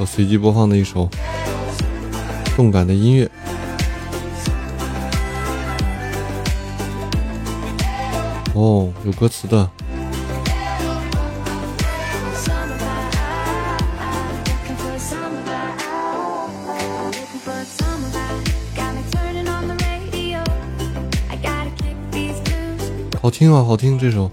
哦，一首随机播放的一首动感的音乐。哦，有歌词的。好听啊，好听这首。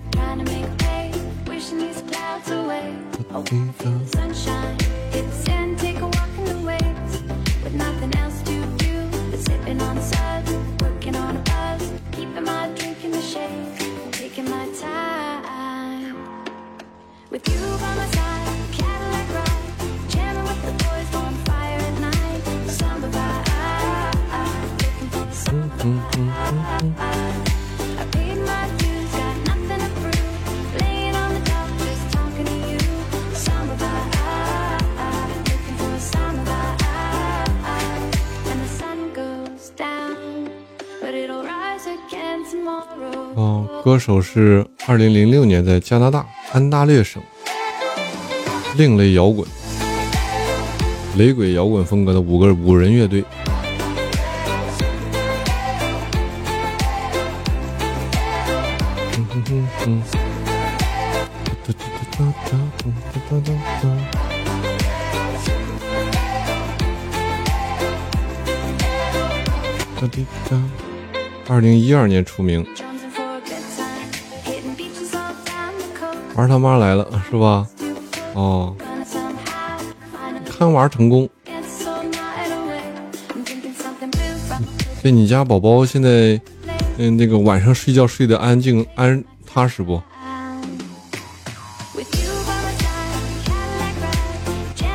哦，歌手是二零零六年在加拿大安大略省另类摇滚、雷鬼摇滚风格的五个五人乐队。二零一二年出名，玩他妈来了是吧？哦，看玩成功。对你家宝宝现在，嗯，那个晚上睡觉睡得安静安踏实不？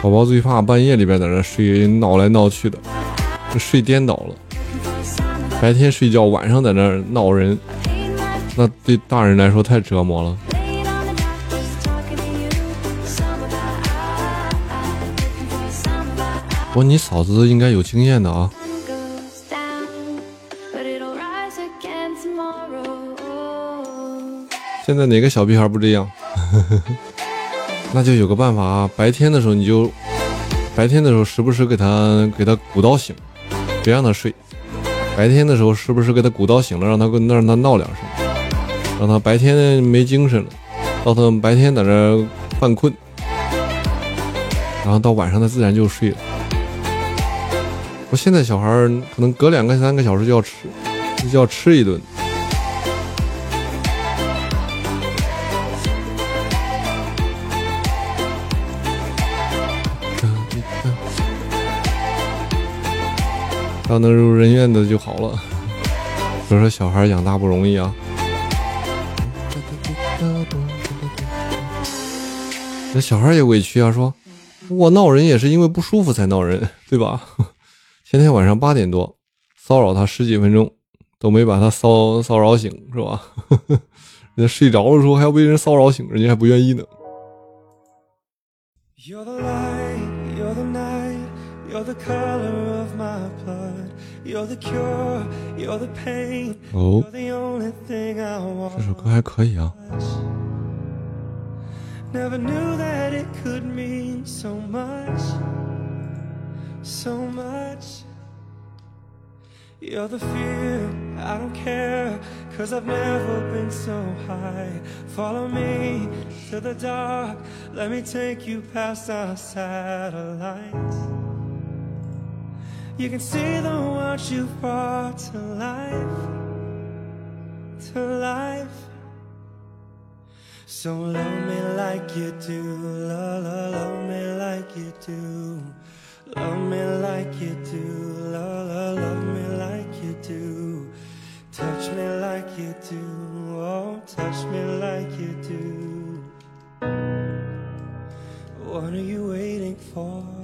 宝宝最怕半夜里边在那睡闹来闹去的，睡颠倒了。白天睡觉，晚上在那闹人，那对大人来说太折磨了。不，你嫂子应该有经验的啊。现在哪个小屁孩不这样？那就有个办法啊，白天的时候你就，白天的时候时不时给他给他鼓捣醒，别让他睡。白天的时候，是不是给他鼓捣醒了，让他跟那让他闹两声，让他白天没精神了，到他白天在那犯困，然后到晚上他自然就睡了。我现在小孩可能隔两个三个小时就要吃，就要吃一顿。要能如人愿的就好了。所以说，小孩养大不容易啊。那小孩也委屈啊，说我闹人也是因为不舒服才闹人，对吧？前天晚上八点多骚扰他十几分钟，都没把他骚骚扰醒，是吧？人家睡着的时候还要被人骚扰醒，人家还不愿意呢。哦，这首歌还可以啊。Never knew that it could mean so much, so much. You're the fear, I don't care, cause I've never been so high. Follow me to the dark, let me take you past our satellites. You can see the ones you brought to life, to life. So love me like you do, love, love, love me like you do. Love me like you do, love, love, love me like you do. Touch me like you do, oh, touch me like you do. What are you waiting for?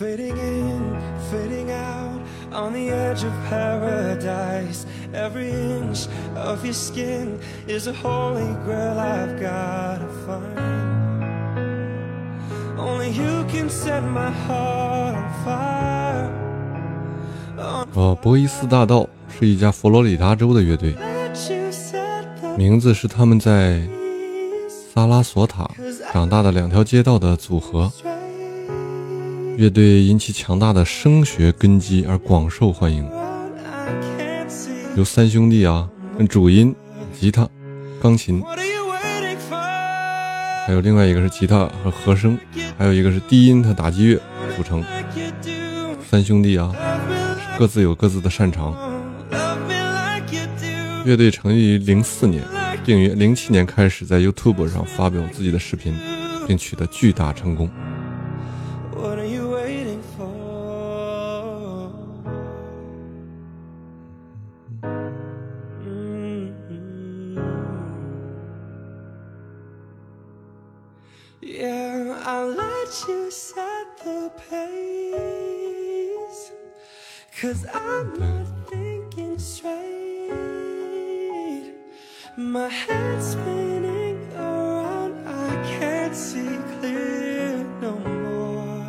Fading in, fading out on the edge of paradise. Every inch of your skin is a holy grail I've gotta find. Only you can set my heart on fire. 呃，博伊斯大道是一家佛罗里达州的乐队名字是他们在.萨拉索塔长大的两条街道的组合。乐队因其强大的声学根基而广受欢迎，由三兄弟啊，主音、吉他、钢琴，还有另外一个是吉他和和声，还有一个是低音和打击乐组成。三兄弟啊，各自有各自的擅长。乐队成立于零四年，并于零七年开始在 YouTube 上发表自己的视频，并取得巨大成功。You set the pace. Cause I'm not thinking straight. My head's spinning around, I can't see clear no more.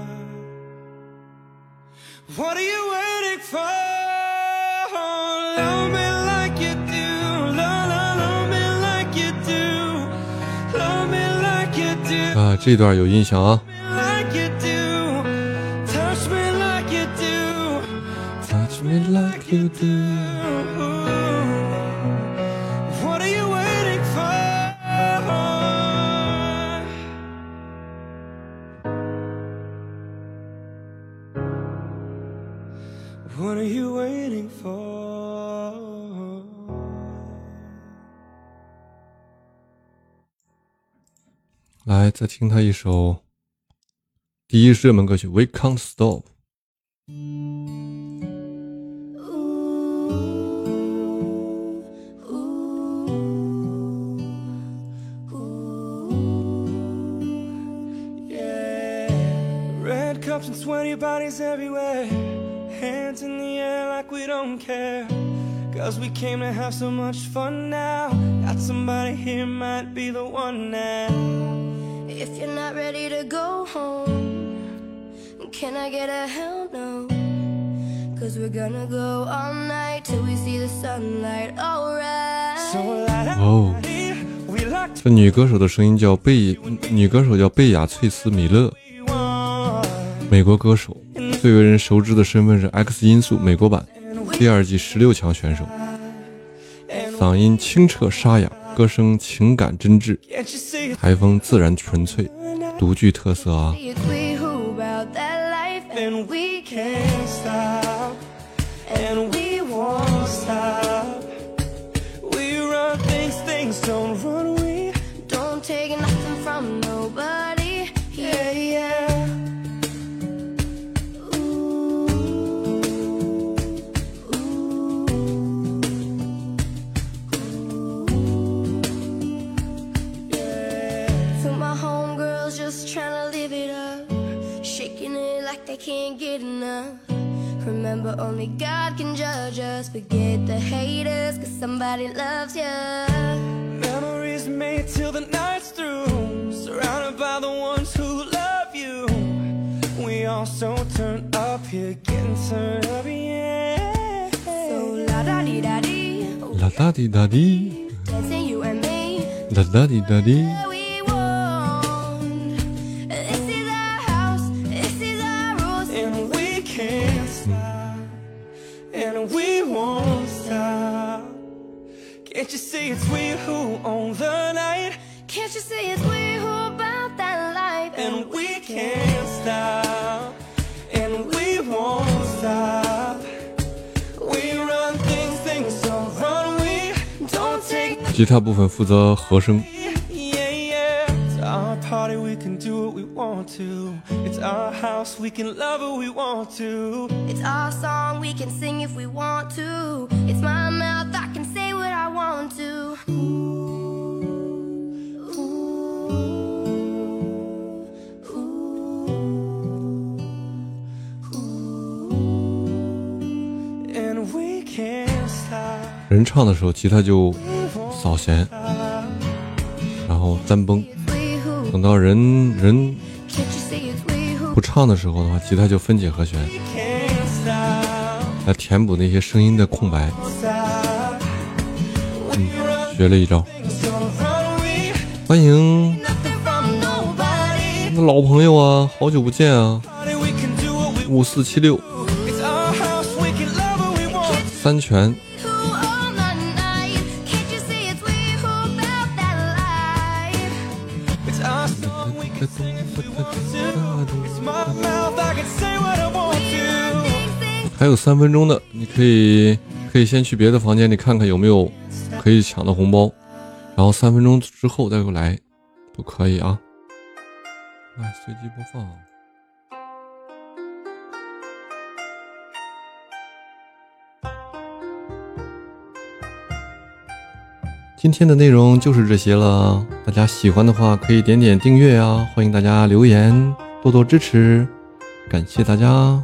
What are you waiting for? Love me like you do, love, love, love me like you do, love me like you do, 啊，这段有印象啊。Me like you do。What are you waiting for? What are you waiting for? 来，再听他一首第一热门歌曲《We Can't Stop》。cups and sweaty bodies everywhere. Hands in the air like we don't care. Cause we came to have so much fun now. Got somebody here, might be the one now. If you're not ready to go home, can I get a hell no? Cause we're gonna go all night till we see the sunlight, alright. So la Oh. we like to 这女歌手的声音叫贝，女歌手叫贝雅翠丝·米勒， be one. 美国歌手，最为人熟知的身份是《X 音速》美国版第二季十六强选手，嗓音清澈沙哑，歌声情感真挚，台风自然纯粹，独具特色啊！Take nothing from. they can't get enough. Remember, only God can judge us. Forget the haters, cause somebody loves you. Memories made till the night's through. Surrounded by the ones who love you. We all so turned up here, getting turned up, yeah. So la da di da di. La da di da di. Dancing you and me. La da di da di. Can't you see it's we who own the night? Can't you see it's we who about that life? And we can't stop, and we won't stop. We run things, things don't run. We don't take 吉他部分负责和声， Yeah, yeah. It's our party, we can do what we want to. It's our house, we can love who we want to. It's our song, we can sing if we want to. It's my mouth, I can say what I want to 人唱的时候吉他就扫弦然后三崩。等到人人不唱的时候的话吉他就分解和弦来填补那些声音的空白。学了一招。欢迎，老朋友啊，好久不见啊，五四七六，三全。还有三分钟的，你可以可以先去别的房间里看看有没有可以抢的红包，然后三分钟之后再过来，都可以啊。来，随机播放。今天的内容就是这些了，大家喜欢的话可以点点订阅啊，欢迎大家留言，多多支持，感谢大家。